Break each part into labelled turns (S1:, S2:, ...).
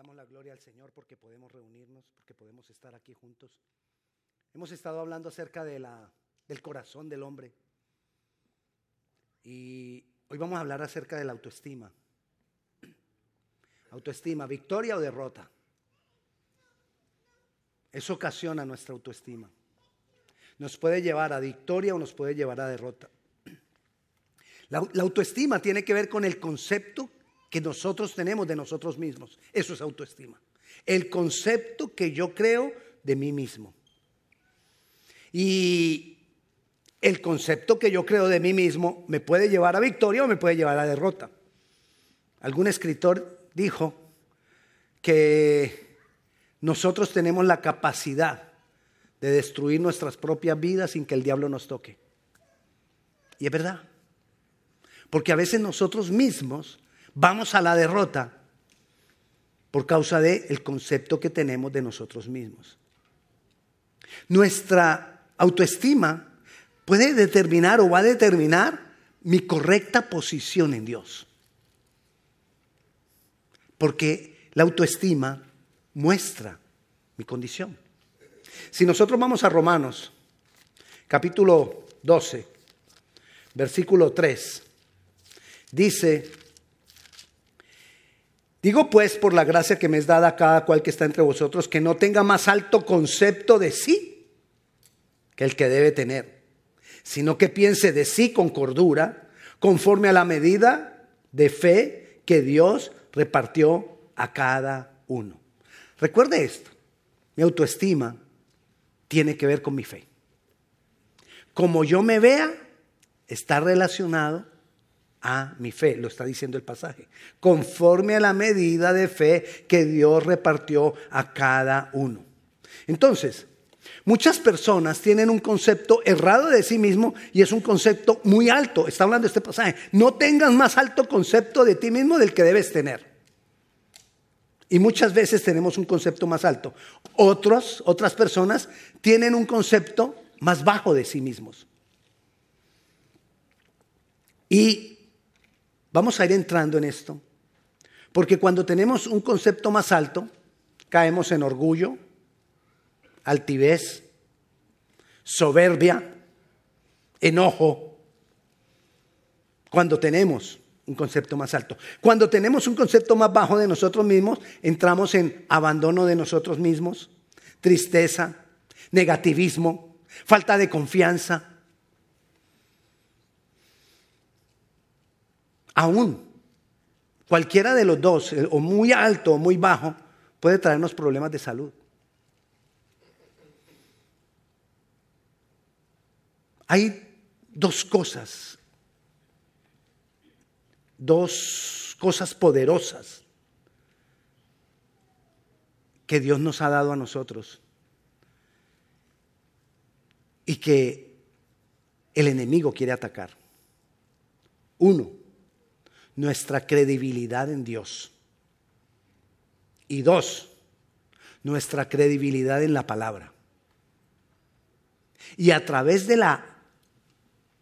S1: damos la gloria al Señor porque podemos reunirnos, porque podemos estar aquí juntos. Hemos estado hablando acerca de la, del corazón del hombre. Y hoy vamos a hablar acerca de la autoestima. Autoestima, victoria o derrota. Eso ocasiona nuestra autoestima. Nos puede llevar a victoria o nos puede llevar a derrota. La, la, autoestima tiene que ver con el concepto que nosotros tenemos de nosotros mismos. Eso es autoestima. El concepto que yo creo de mí mismo. Y el concepto que yo creo de mí mismo me puede llevar a victoria o me puede llevar a derrota. Algún escritor dijo que nosotros tenemos la capacidad de destruir nuestras propias vidas sin que el diablo nos toque. Y es verdad. Porque a veces nosotros mismos vamos a la derrota por causa del el concepto que tenemos de nosotros mismos. Nuestra autoestima puede determinar o va a determinar mi correcta posición en Dios. Porque la autoestima muestra mi condición. Si nosotros vamos a Romanos, capítulo 12, versículo 3, dice, Digo pues por la gracia que me es dada a cada cual que está entre vosotros, que no tenga más alto concepto de sí que el que debe tener, sino que piense de sí con cordura, conforme a la medida de fe que Dios repartió a cada uno. Recuerde esto, mi autoestima tiene que ver con mi fe. Como yo me vea, está relacionado a mi fe, lo está diciendo el pasaje, conforme a la medida de fe que Dios repartió a cada uno. Entonces, muchas personas tienen un concepto errado de sí mismo y es un concepto muy alto, está hablando este pasaje, no tengas más alto concepto de ti mismo del que debes tener. Y muchas veces tenemos un concepto más alto. Otros, otras personas tienen un concepto más bajo de sí mismos. Y Vamos a ir entrando en esto, porque cuando tenemos un concepto más alto, caemos en orgullo, altivez, soberbia, enojo, cuando tenemos un concepto más alto. Cuando tenemos un concepto más bajo de nosotros mismos, entramos en abandono de nosotros mismos, tristeza, negativismo, falta de confianza, aún cualquiera de los dos, o muy alto o muy bajo, puede traernos problemas de salud. Hay dos cosas, dos cosas poderosas que Dios nos ha dado a nosotros y que el enemigo quiere atacar. Uno, nuestra credibilidad en Dios. Y dos, nuestra credibilidad en la palabra. Y a través de la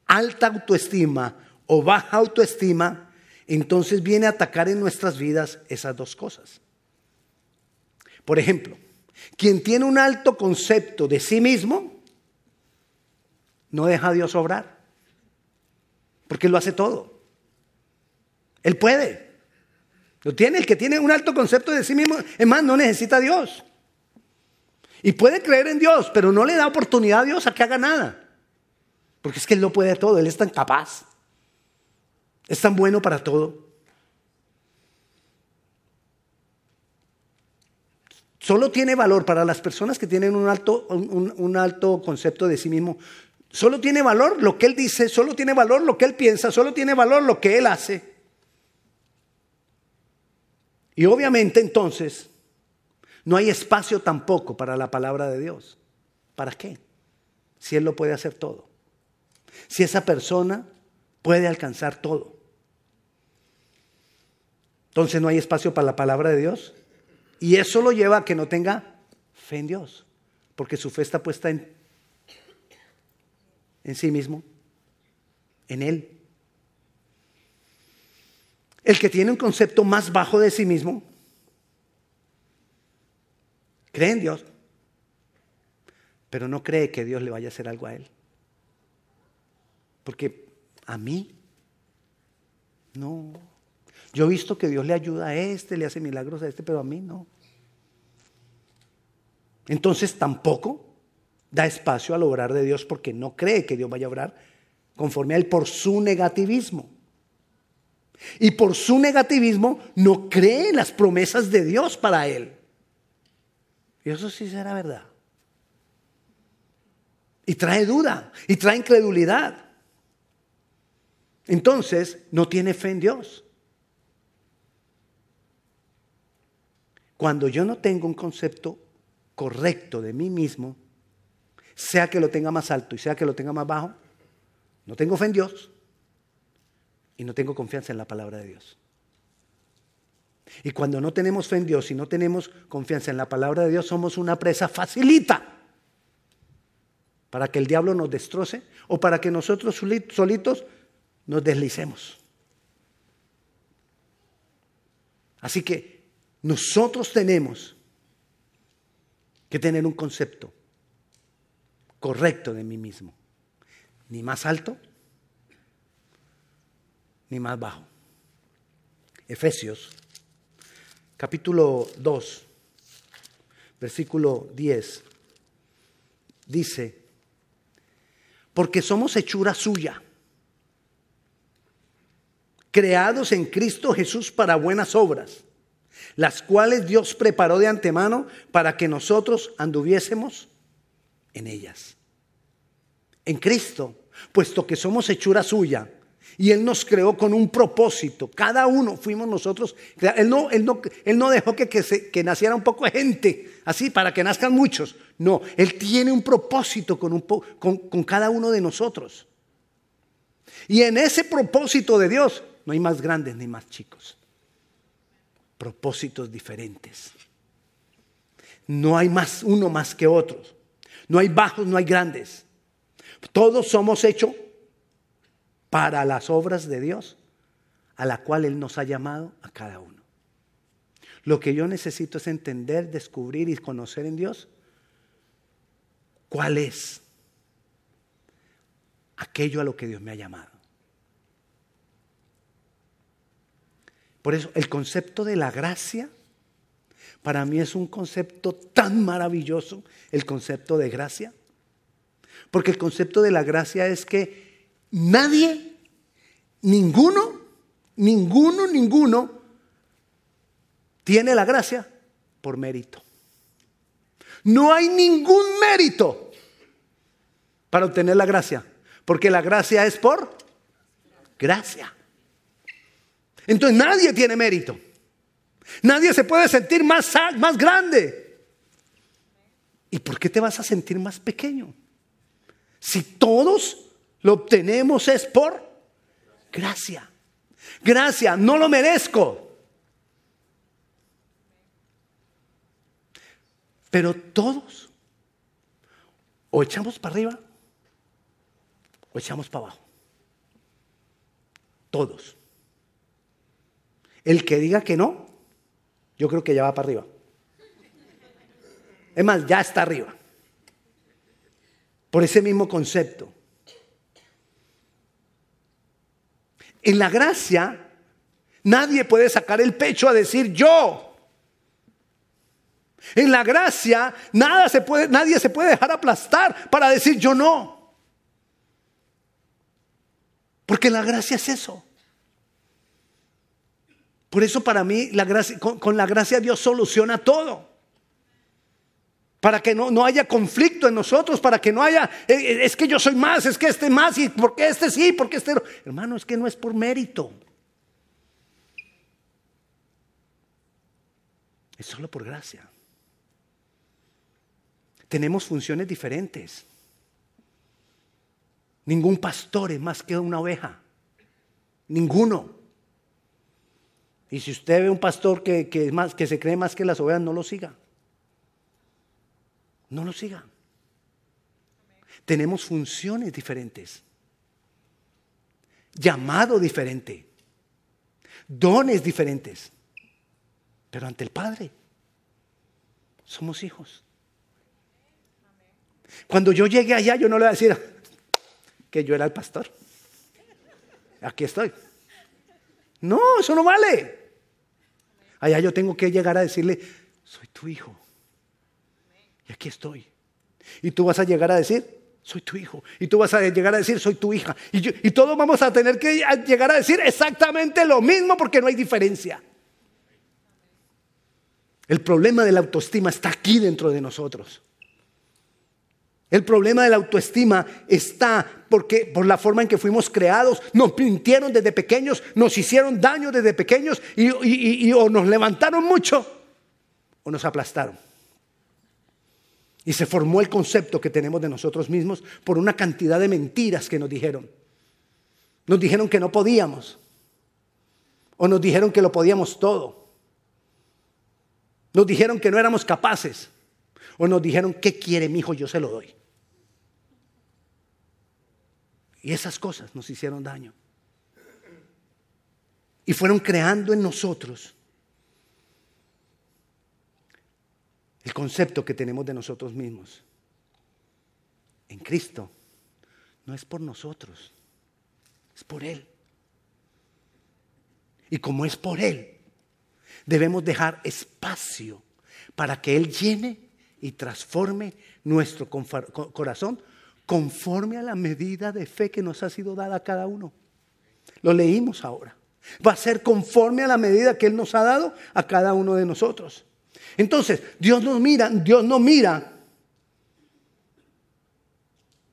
S1: alta autoestima o baja autoestima, entonces viene a atacar en nuestras vidas esas dos cosas. Por ejemplo, quien tiene un alto concepto de sí mismo, no deja a Dios obrar, porque lo hace todo. Él puede. Lo tiene. El que tiene un alto concepto de sí mismo, es más, no necesita a Dios. Y puede creer en Dios, pero no le da oportunidad a Dios a que haga nada. Porque es que Él lo puede todo, Él es tan capaz. Es tan bueno para todo. Solo tiene valor para las personas que tienen un alto, un, un alto concepto de sí mismo. Solo tiene valor lo que Él dice, solo tiene valor lo que Él piensa, solo tiene valor lo que Él hace. Y obviamente entonces no hay espacio tampoco para la palabra de Dios. ¿Para qué? Si Él lo puede hacer todo. Si esa persona puede alcanzar todo. Entonces no hay espacio para la palabra de Dios. Y eso lo lleva a que no tenga fe en Dios. Porque su fe está puesta en, en sí mismo, en Él. El que tiene un concepto más bajo de sí mismo Cree en Dios, pero no cree que Dios le vaya a hacer algo a él. Porque a mí, no. Yo he visto que Dios le ayuda a este, le hace milagros a este, pero a mí no. Entonces tampoco da espacio al obrar de Dios porque no cree que Dios vaya a obrar conforme a él por su negativismo. Y por su negativismo no cree en las promesas de Dios para él. Y eso sí será verdad. Y trae duda, y trae incredulidad. Entonces no tiene fe en Dios. Cuando yo no tengo un concepto correcto de mí mismo, sea que lo tenga más alto y sea que lo tenga más bajo, no tengo fe en Dios y no tengo confianza en la palabra de Dios. Y cuando no tenemos fe en Dios y no tenemos confianza en la palabra de Dios, somos una presa facilita para que el diablo nos destroce o para que nosotros solitos nos deslicemos. Así que nosotros tenemos que tener un concepto correcto de mí mismo. Ni más alto, ni más bajo. Efesios, capítulo 2, versículo 10, dice, porque somos hechura suya, creados en Cristo Jesús para buenas obras, las cuales Dios preparó de antemano para que nosotros anduviésemos en ellas. En Cristo, puesto que somos hechura suya, y Él nos creó con un propósito. Cada uno fuimos nosotros. Él no, él no, él no dejó que, que, naciera un poco de gente, así, para que nazcan muchos. No, Él tiene un propósito con, un con, con cada uno de nosotros. Y en ese propósito de Dios no hay más grandes ni más chicos. Propósitos diferentes. No hay más uno más que otros. No hay bajos, no hay grandes. Todos somos hechos para las obras de Dios, a la cual Él nos ha llamado a cada uno. Lo que yo necesito es entender, descubrir y conocer en Dios cuál es aquello a lo que Dios me ha llamado. Por eso el concepto de la gracia para mí es un concepto tan maravilloso, el concepto de gracia. Porque el concepto de la gracia es que Nadie, ninguno, ninguno, ninguno tiene la gracia por mérito. No hay ningún mérito para obtener la gracia, porque la gracia es por gracia. Entonces nadie tiene mérito. Nadie se puede sentir más, más grande. ¿Y por qué te vas a sentir más pequeño? Si todos lo obtenemos es por gracia. Gracia, no lo merezco. Pero todos o echamos para arriba o echamos para abajo. Todos. El que diga que no, yo creo que ya va para arriba. Es más, ya está arriba. Por ese mismo concepto. En la gracia, nadie puede sacar el pecho a decir yo. En la gracia, nada se puede, nadie se puede dejar aplastar para decir yo no. Porque la gracia es eso. Por eso para mí la gracia, con, con la gracia Dios soluciona todo para que no, no, haya conflicto en nosotros, para que no haya, eh, eh, es que yo soy más, es que este más, y porque este sí, porque este no. Hermano, es que no es por mérito. Es solo por gracia. Tenemos funciones diferentes. Ningún pastor es más que una oveja. Ninguno. Y si usted ve un pastor que, que, más, que se cree más que las ovejas, no lo siga. No lo siga. Tenemos funciones diferentes, llamado diferente, dones diferentes, pero ante el Padre Somos hijos. Cuando yo llegue allá, yo no le voy a decir que yo era el pastor. Aquí estoy. No, eso no vale. Allá yo tengo que llegar a decirle, soy tu hijo. Y aquí estoy. Y tú vas a llegar a decir, soy tu hijo. Y tú vas a llegar a decir, soy tu hija. Y, y todos vamos a tener que llegar a decir exactamente lo mismo porque no hay diferencia. El problema de la autoestima está aquí dentro de nosotros. El problema de la autoestima está porque por la forma en que fuimos creados, nos mintieron desde pequeños, nos hicieron daño desde pequeños y, o nos levantaron mucho o nos aplastaron. Y se formó el concepto que tenemos de nosotros mismos por una cantidad de mentiras que nos dijeron. Nos dijeron que no podíamos. O nos dijeron que lo podíamos todo. Nos dijeron que no éramos capaces. O nos dijeron, ¿qué quiere mi hijo? Yo se lo doy. Y esas cosas nos hicieron daño. Y fueron creando en nosotros el concepto que tenemos de nosotros mismos. En Cristo no es por nosotros, es por Él. Y como es por Él, debemos dejar espacio para que Él llene y transforme nuestro corazón conforme a la medida de fe que nos ha sido dada a cada uno. Lo leímos ahora. Va a ser conforme a la medida que Él nos ha dado a cada uno de nosotros. Entonces, Dios nos mira, Dios no mira.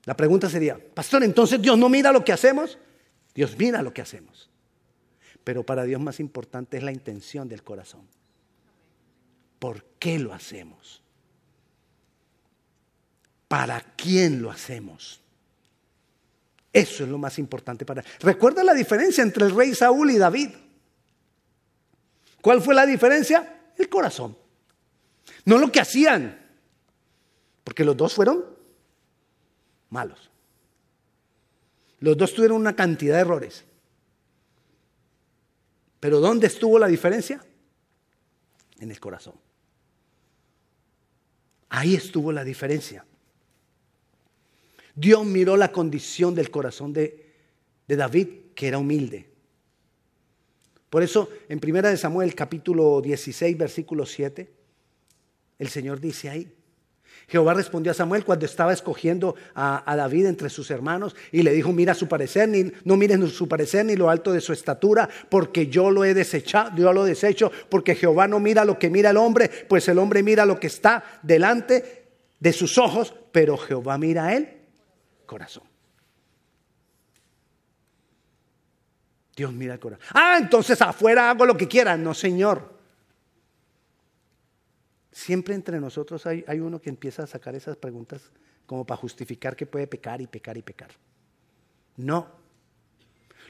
S1: La pregunta sería, pastor, entonces Dios no mira lo que hacemos. Dios mira lo que hacemos. Pero para Dios más importante es la intención del corazón. ¿Por qué lo hacemos? ¿Para quién lo hacemos? Eso es lo más importante para. Recuerda la diferencia entre el rey Saúl y David. ¿Cuál fue la diferencia? El corazón. No lo que hacían. Porque los dos fueron malos. Los dos tuvieron una cantidad de errores. Pero ¿dónde estuvo la diferencia? En el corazón. Ahí estuvo la diferencia. Dios miró la condición del corazón de, David, que era humilde. Por eso, en 1 Samuel capítulo 16, versículo 7, el Señor dice ahí, Jehová respondió a Samuel cuando estaba escogiendo a, David entre sus hermanos y le dijo, mira su parecer, ni, no miren su parecer ni lo alto de su estatura, porque yo lo he desechado, yo lo desecho, porque Jehová no mira lo que mira el hombre, pues el hombre mira lo que está delante de sus ojos, pero Jehová mira él corazón. Dios mira el corazón. Ah, entonces afuera hago lo que quiera. No, Señor. Siempre entre nosotros hay, hay uno que empieza a sacar esas preguntas como para justificar que puede pecar y pecar y pecar. No.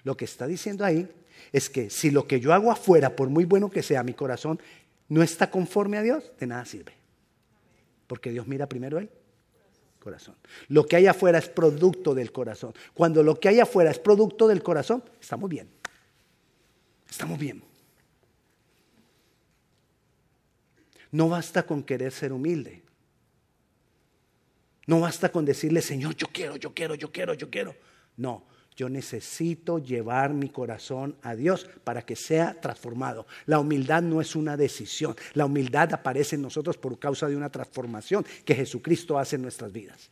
S1: Lo que está diciendo ahí es que si lo que yo hago afuera, por muy bueno que sea mi corazón, no está conforme a Dios, de nada sirve. Porque Dios mira primero ahí corazón. Lo que hay afuera es producto del corazón. Cuando lo que hay afuera es producto del corazón, estamos bien. Estamos bien. No basta con querer ser humilde. No basta con decirle, Señor, yo quiero, yo quiero, yo quiero, yo quiero. No, yo necesito llevar mi corazón a Dios para que sea transformado. La humildad no es una decisión. La humildad aparece en nosotros por causa de una transformación que Jesucristo hace en nuestras vidas.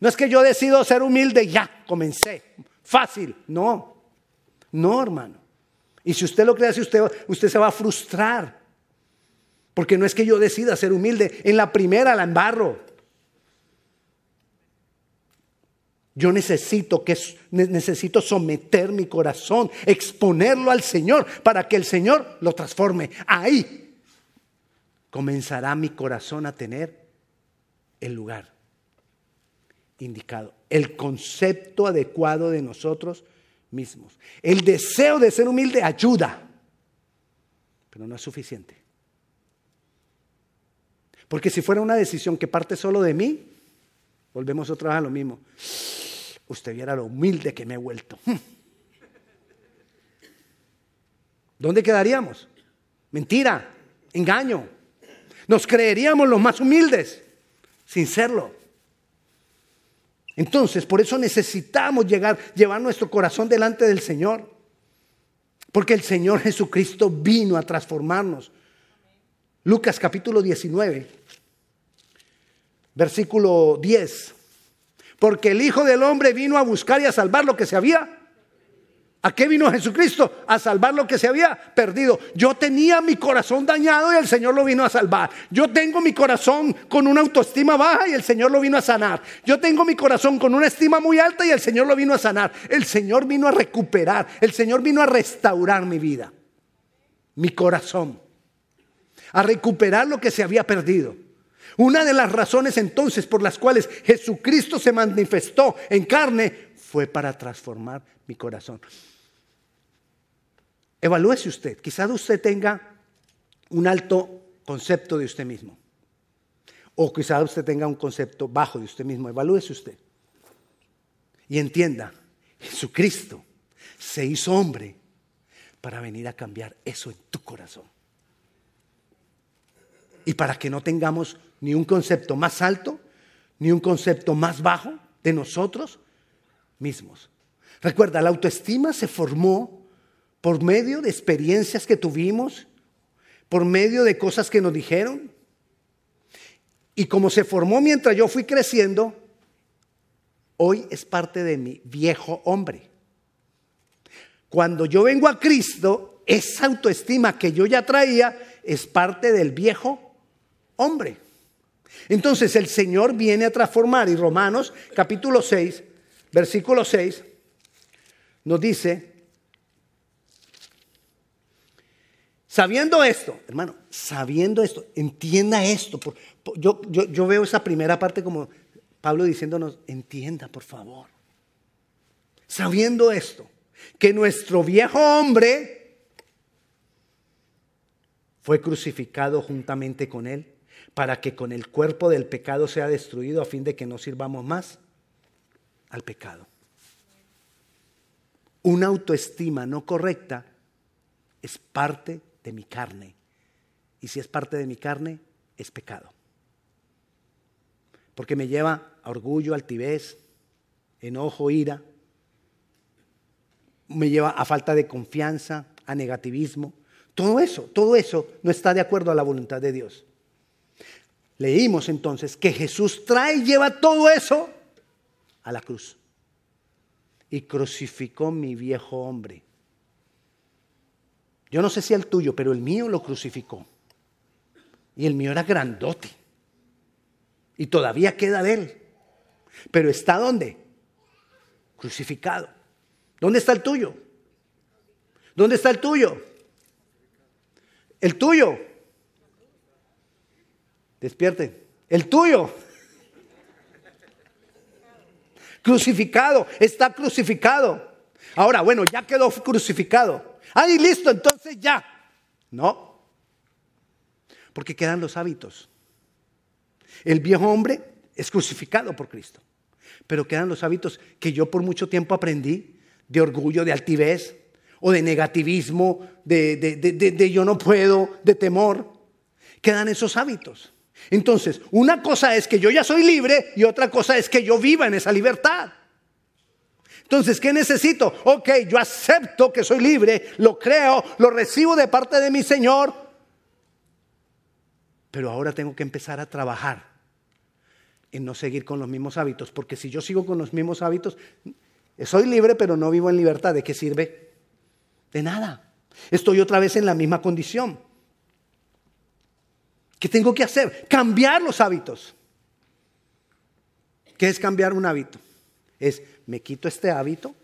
S1: No es que yo decido ser humilde y ya, comencé. Fácil. No. No, hermano. Y si usted lo cree así, usted, usted se va a frustrar. Porque no es que yo decida ser humilde. En la primera la embarro. Yo necesito que necesito someter mi corazón, exponerlo al Señor para que el Señor lo transforme. Ahí comenzará mi corazón a tener el lugar indicado, el concepto adecuado de nosotros mismos. El deseo de ser humilde ayuda, pero no es suficiente. Porque si fuera una decisión que parte solo de mí, volvemos otra vez a lo mismo usted viera lo humilde que me he vuelto. ¿Dónde quedaríamos? Mentira, engaño. Nos creeríamos los más humildes, sin serlo. Entonces, por eso necesitamos llegar, llevar nuestro corazón delante del Señor. Porque el Señor Jesucristo vino a transformarnos. Lucas capítulo 19, versículo 10. Porque el Hijo del Hombre vino a buscar y a salvar lo que se había ¿A qué vino Jesucristo? A salvar lo que se había perdido. Yo tenía mi corazón dañado y el Señor lo vino a salvar. Yo tengo mi corazón con una autoestima baja y el Señor lo vino a sanar. Yo tengo mi corazón con una estima muy alta y el Señor lo vino a sanar. El Señor vino a recuperar. El Señor vino a restaurar mi vida. Mi corazón. A recuperar lo que se había perdido. Una de las razones entonces por las cuales Jesucristo se manifestó en carne fue para transformar mi corazón. Evalúese usted. Quizás usted tenga un alto concepto de usted mismo. O quizás usted tenga un concepto bajo de usted mismo. Evalúese usted. Y entienda, Jesucristo se hizo hombre para venir a cambiar eso en tu corazón. Y para que no tengamos ni un concepto más alto, ni un concepto más bajo de nosotros mismos. Recuerda, la autoestima se formó por medio de experiencias que tuvimos, por medio de cosas que nos dijeron. Y como se formó mientras yo fui creciendo, hoy es parte de mi viejo hombre. Cuando yo vengo a Cristo, esa autoestima que yo ya traía es parte del viejo hombre. Entonces el Señor viene a transformar y Romanos capítulo 6, versículo 6, nos dice, Sabiendo esto, hermano, sabiendo esto, entienda esto. yo, yo, veo esa primera parte como Pablo diciéndonos, entienda por favor. Sabiendo esto, que nuestro viejo hombre fue crucificado juntamente con él para que con el cuerpo del pecado sea destruido a fin de que no sirvamos más al pecado. Una autoestima no correcta es parte de mi carne. Y si es parte de mi carne, es pecado. Porque me lleva a orgullo, altivez, enojo, ira. Me lleva a falta de confianza, a negativismo. Todo eso, todo eso no está de acuerdo a la voluntad de Dios. Leímos entonces que Jesús trae y lleva todo eso a la cruz. Y crucificó mi viejo hombre. Yo no sé si el tuyo, pero el mío lo crucificó. Y el mío era grandote. Y todavía queda de él. Pero está dónde? Crucificado. ¿Dónde está el tuyo? ¿Dónde está el tuyo? El tuyo. Despierten. El tuyo. Crucificado. Está crucificado. Ahora, bueno, ya quedó crucificado. Ahí listo, entonces ya. No. Porque quedan los hábitos. El viejo hombre es crucificado por Cristo. Pero quedan los hábitos que yo por mucho tiempo aprendí de orgullo, de altivez o de negativismo, de, de yo no puedo, de temor. Quedan esos hábitos. Entonces, una cosa es que yo ya soy libre y otra cosa es que yo viva en esa libertad. Entonces, ¿qué necesito? Ok, yo acepto que soy libre, lo creo, lo recibo de parte de mi Señor, pero ahora tengo que empezar a trabajar en no seguir con los mismos hábitos, porque si yo sigo con los mismos hábitos, soy libre, pero no vivo en libertad, ¿de qué sirve? De nada. Estoy otra vez en la misma condición. ¿Qué tengo que hacer? Cambiar los hábitos. ¿Qué es cambiar un hábito? Es me quito este hábito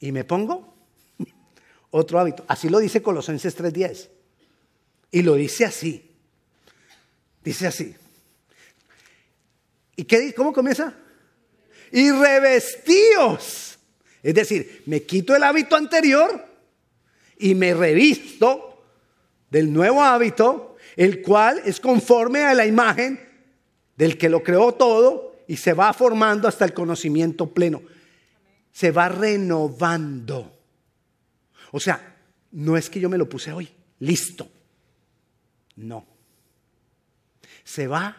S1: y me pongo otro hábito. Así lo dice Colosenses 3:10. Y lo dice así. Dice así. ¿Y qué, cómo comienza? Y revestíos. Es decir, me quito el hábito anterior y me revisto del nuevo hábito, el cual es conforme a la imagen del que lo creó todo y se va formando hasta el conocimiento pleno. Se va renovando. O sea, no es que yo me lo puse hoy, listo. No. se va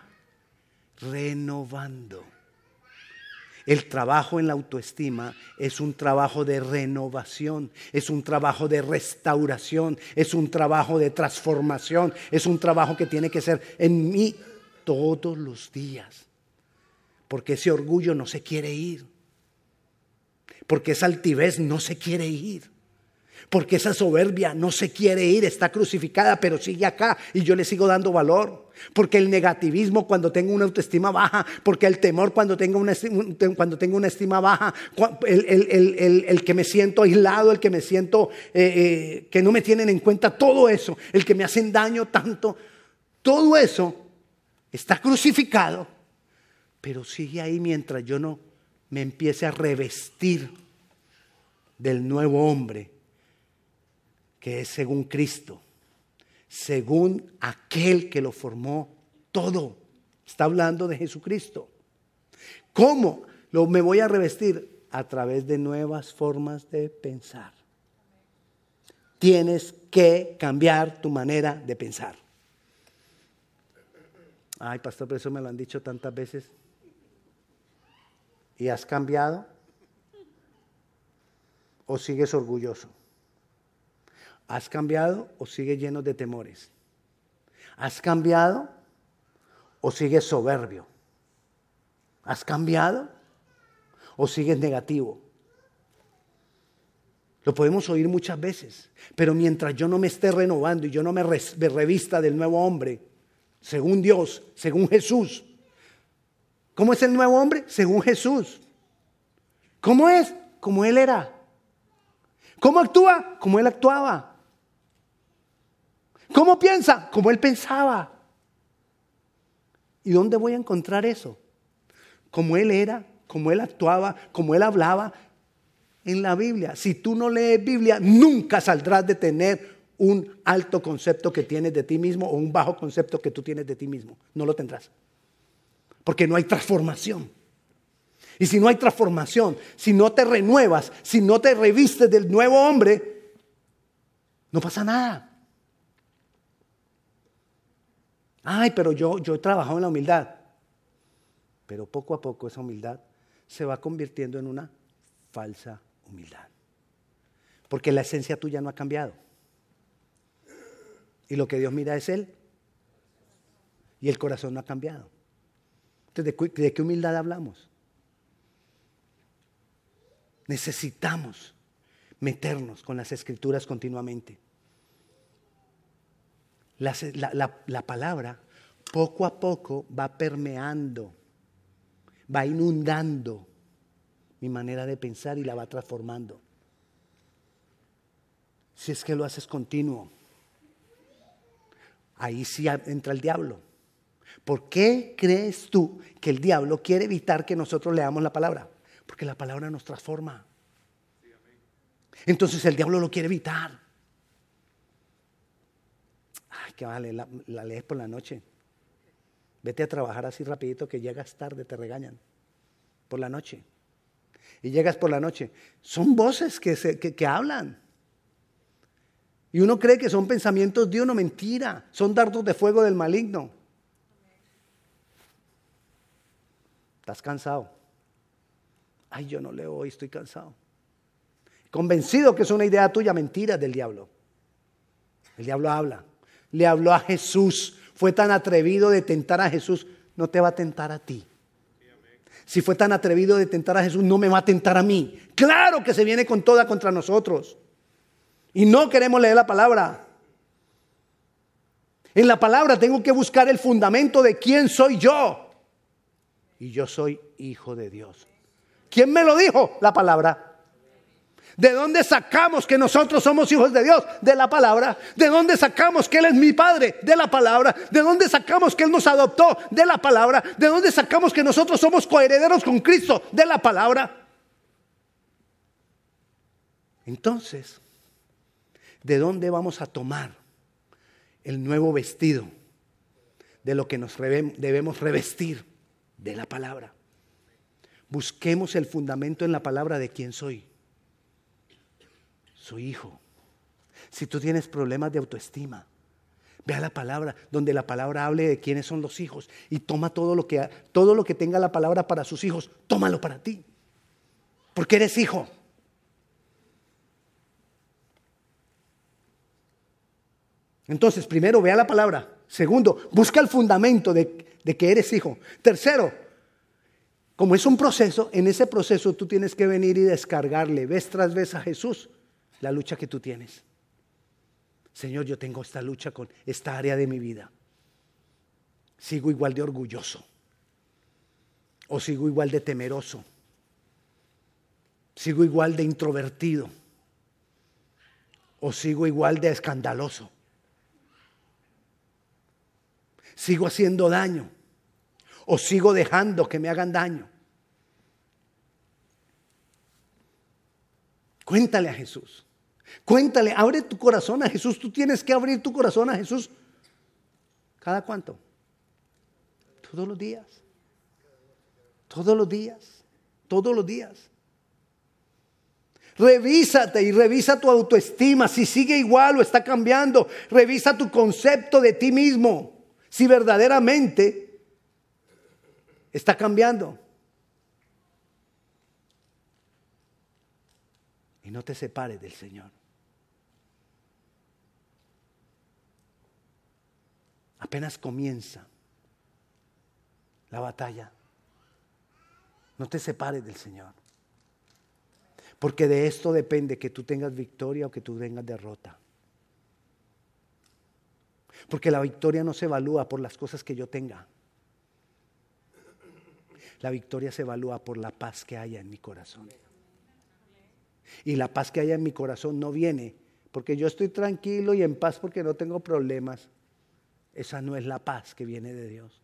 S1: renovando. El trabajo en la autoestima es un trabajo de renovación, es un trabajo de restauración, es un trabajo de transformación, es un trabajo que tiene que ser en mí todos los días. Porque ese orgullo no se quiere ir. Porque esa altivez no se quiere ir. Porque esa soberbia no se quiere ir, está crucificada, pero sigue acá y yo le sigo dando valor. Porque el negativismo cuando tengo una autoestima baja, porque el temor cuando tengo una, cuando tengo una estima baja, el, que me siento aislado, el que me siento eh, eh, que no me tienen en cuenta, todo eso, el que me hacen daño tanto, todo eso está crucificado, pero sigue ahí mientras yo no me empiece a revestir del nuevo hombre que es según Cristo, según aquel que lo formó todo. Está hablando de Jesucristo. ¿Cómo lo me voy a revestir? A través de nuevas formas de pensar. Tienes que cambiar tu manera de pensar. Ay, pastor, pero eso me lo han dicho tantas veces. ¿Y has cambiado? ¿O sigues orgulloso? ¿Has cambiado o sigues lleno de temores? ¿Has cambiado o sigues soberbio? ¿Has cambiado o sigues negativo? Lo podemos oír muchas veces, pero mientras yo no me esté renovando y yo no me revista del nuevo hombre, según Dios, según Jesús. ¿Cómo es el nuevo hombre? Según Jesús. ¿Cómo es? Como Él era. ¿Cómo actúa? Como Él actuaba. ¿Cómo piensa? Como él pensaba. ¿Y dónde voy a encontrar eso? Como él era, como él actuaba, como él hablaba en la Biblia. Si tú no lees Biblia, nunca saldrás de tener un alto concepto que tienes de ti mismo o un bajo concepto que tú tienes de ti mismo. No lo tendrás. Porque no hay transformación. Y si no hay transformación, si no te renuevas, si no te revistes del nuevo hombre, no pasa nada. Ay, pero yo, he trabajado en la humildad. Pero poco a poco esa humildad se va convirtiendo en una falsa humildad. Porque la esencia tuya no ha cambiado. Y lo que Dios mira es Él. Y el corazón no ha cambiado. Entonces, ¿de qué humildad hablamos? Necesitamos meternos con las escrituras continuamente la, palabra poco a poco va permeando, va inundando mi manera de pensar y la va transformando. Si es que lo haces continuo, ahí sí entra el diablo. ¿Por qué crees tú que el diablo quiere evitar que nosotros leamos la palabra? Porque la palabra nos transforma. Entonces el diablo lo quiere evitar que vale, la, la lees por la noche. Vete a trabajar así rapidito que llegas tarde, te regañan. Por la noche. Y llegas por la noche. Son voces que, se, que, hablan. Y uno cree que son pensamientos de uno, mentira. Son dardos de fuego del maligno. ¿Estás cansado? Ay, yo no leo hoy, estoy cansado. Convencido que es una idea tuya, mentira del diablo. El diablo habla le habló a Jesús, fue tan atrevido de tentar a Jesús, no te va a tentar a ti. Si fue tan atrevido de tentar a Jesús, no me va a tentar a mí. Claro que se viene con toda contra nosotros. Y no queremos leer la palabra. En la palabra tengo que buscar el fundamento de quién soy yo. Y yo soy hijo de Dios. ¿Quién me lo dijo? La palabra. ¿De dónde sacamos que nosotros somos hijos de Dios? De la palabra. ¿De dónde sacamos que Él es mi Padre? De la palabra. ¿De dónde sacamos que Él nos adoptó? De la palabra. ¿De dónde sacamos que nosotros somos coherederos con Cristo? De la palabra. Entonces, ¿de dónde vamos a tomar el nuevo vestido? De lo que nos debemos revestir de la palabra. Busquemos el fundamento en la palabra de quién soy soy hijo. Si tú tienes problemas de autoestima, Ve a la palabra, donde la palabra hable de quiénes son los hijos y toma todo lo que todo lo que tenga la palabra para sus hijos, tómalo para ti. Porque eres hijo. Entonces, primero, vea la palabra. Segundo, busca el fundamento de, de que eres hijo. Tercero, como es un proceso, en ese proceso tú tienes que venir y descargarle vez tras vez a Jesús la lucha que tú tienes. Señor, yo tengo esta lucha con esta área de mi vida. Sigo igual de orgulloso. O sigo igual de temeroso. Sigo igual de introvertido. O sigo igual de escandaloso. Sigo haciendo daño o sigo dejando que me hagan daño? Cuéntale a Jesús. Cuéntale, abre tu corazón a Jesús. Tú tienes que abrir tu corazón a Jesús. ¿Cada cuánto? Todos los días. Todos los días. Todos los días. Revísate y revisa tu autoestima, si sigue igual o está cambiando. Revisa tu concepto de ti mismo. Si verdaderamente está cambiando. Y no te separes del Señor. Apenas comienza la batalla. No te separes del Señor. Porque de esto depende que tú tengas victoria o que tú tengas derrota. Porque la victoria no se evalúa por las cosas que yo tenga. La victoria se evalúa por la paz que haya en mi corazón. Y la paz que haya en mi corazón no viene porque yo estoy tranquilo y en paz porque no tengo problemas. Esa no es la paz que viene de Dios.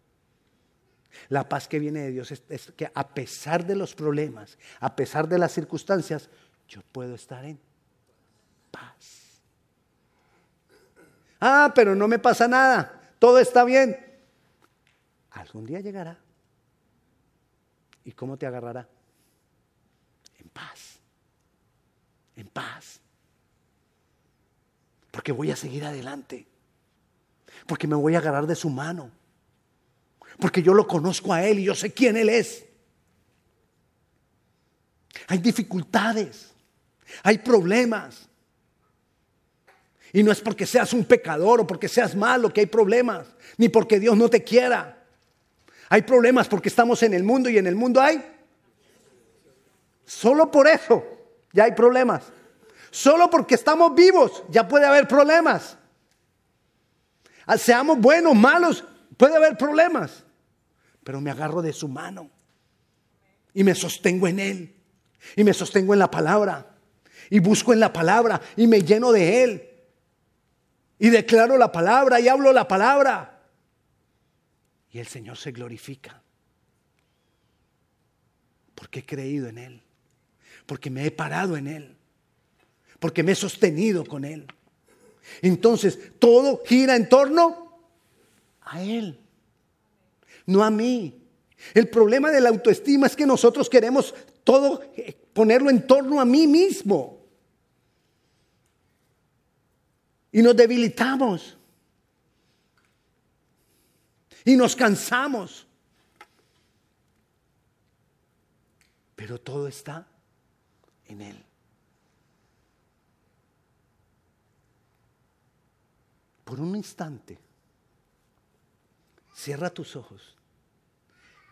S1: La paz que viene de Dios es, que a pesar de los problemas, a pesar de las circunstancias, yo puedo estar en paz. Ah, pero no me pasa nada, todo está bien. Algún día llegará. ¿Y cómo te agarrará? En paz. En paz. Porque voy a seguir adelante. Porque me voy a agarrar de su mano. Porque yo lo conozco a Él y yo sé quién Él es. Hay dificultades. Hay problemas. Y no es porque seas un pecador o porque seas malo que hay problemas, ni porque Dios no te quiera. Hay problemas porque estamos en el mundo y en el mundo hay. Solo por eso ya hay problemas. Solo porque estamos vivos ya puede haber problemas. Ah, seamos buenos, malos, puede haber problemas. Pero me agarro de su mano y me sostengo en él. Y me sostengo en la palabra. Y busco en la palabra y me lleno de él. Y declaro la palabra y hablo la palabra. Y el Señor se glorifica. Porque he creído en Él. Porque me he parado en Él. Porque me he sostenido con Él. Entonces, todo gira en torno a Él. No a mí. El problema de la autoestima es que nosotros queremos todo eh, ponerlo en torno a mí mismo. Y nos debilitamos y nos cansamos. Pero todo está en Él. Por un instante, cierra tus ojos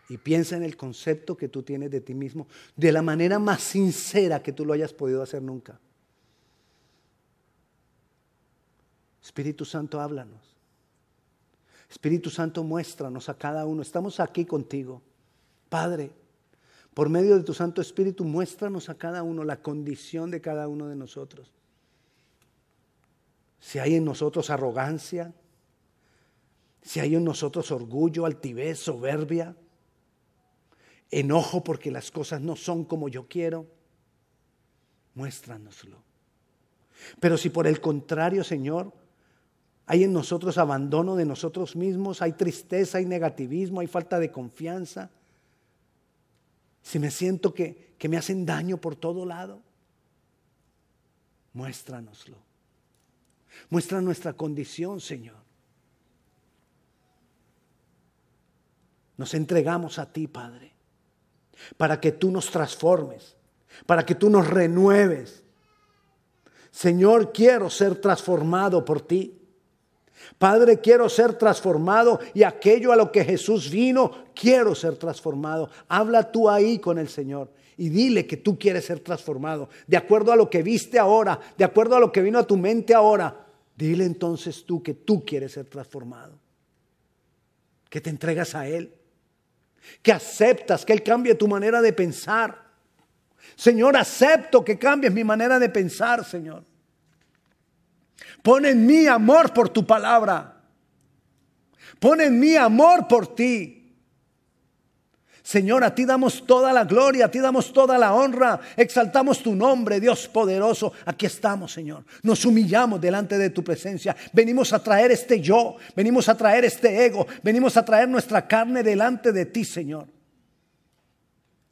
S1: y piensa en el concepto que tú tienes de ti mismo de la manera más sincera que tú lo hayas podido hacer nunca. Espíritu Santo, háblanos. Espíritu Santo, muéstranos a cada uno. Estamos aquí contigo. Padre, por medio de tu Santo Espíritu, muéstranos a cada uno la condición de cada uno de nosotros. Si hay en nosotros arrogancia, si hay en nosotros orgullo, altivez, soberbia, enojo porque las cosas no son como yo quiero, muéstranoslo. Pero si por el contrario, Señor, hay en nosotros abandono de nosotros mismos, hay tristeza, hay negativismo, hay falta de confianza. Si me siento que, que me hacen daño por todo lado, muéstranoslo. Muestra nuestra condición, Señor. Nos entregamos a ti, Padre, para que tú nos transformes, para que tú nos renueves. Señor, quiero ser transformado por ti. Padre, quiero ser transformado y aquello a lo que Jesús vino, quiero ser transformado. Habla tú ahí con el Señor y dile que tú quieres ser transformado, de acuerdo a lo que viste ahora, de acuerdo a lo que vino a tu mente ahora dile entonces tú que tú quieres ser transformado. Que te entregas a Él. Que aceptas que Él cambie tu manera de pensar. Señor, acepto que cambies mi manera de pensar, Señor. Pon en mí amor por tu palabra. Pon en mí amor por ti. Señor, a ti damos toda la gloria, a ti damos toda la honra, exaltamos tu nombre, Dios poderoso. Aquí estamos, Señor. Nos humillamos delante de tu presencia. Venimos a traer este yo, venimos a traer este ego, venimos a traer nuestra carne delante de ti, Señor.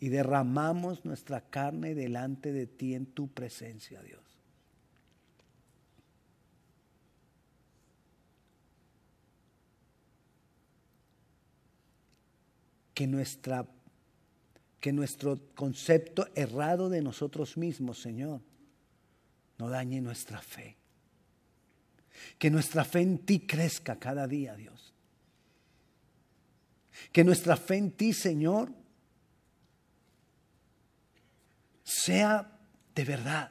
S1: Y derramamos nuestra carne delante de ti en tu presencia, Dios. Que, nuestra, que nuestro concepto errado de nosotros mismos, Señor, no dañe nuestra fe. Que nuestra fe en ti crezca cada día, Dios. Que nuestra fe en ti, Señor, sea de verdad.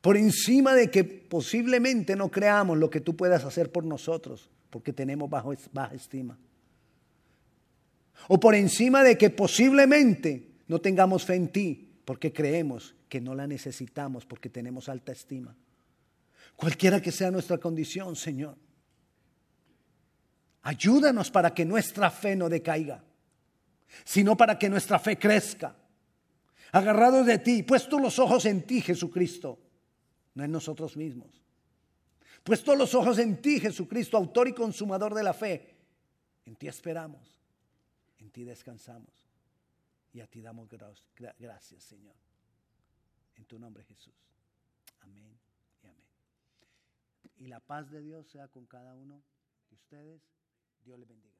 S1: Por encima de que posiblemente no creamos lo que tú puedas hacer por nosotros porque tenemos baja estima. O por encima de que posiblemente no tengamos fe en ti, porque creemos que no la necesitamos, porque tenemos alta estima. Cualquiera que sea nuestra condición, Señor, ayúdanos para que nuestra fe no decaiga, sino para que nuestra fe crezca. Agarrados de ti, puesto los ojos en ti, Jesucristo, no en nosotros mismos. Puesto los ojos en ti, Jesucristo, autor y consumador de la fe. En ti esperamos, en ti descansamos y a ti damos gracias, Señor. En tu nombre, Jesús. Amén y amén. Y la paz de Dios sea con cada uno de ustedes. Dios les bendiga.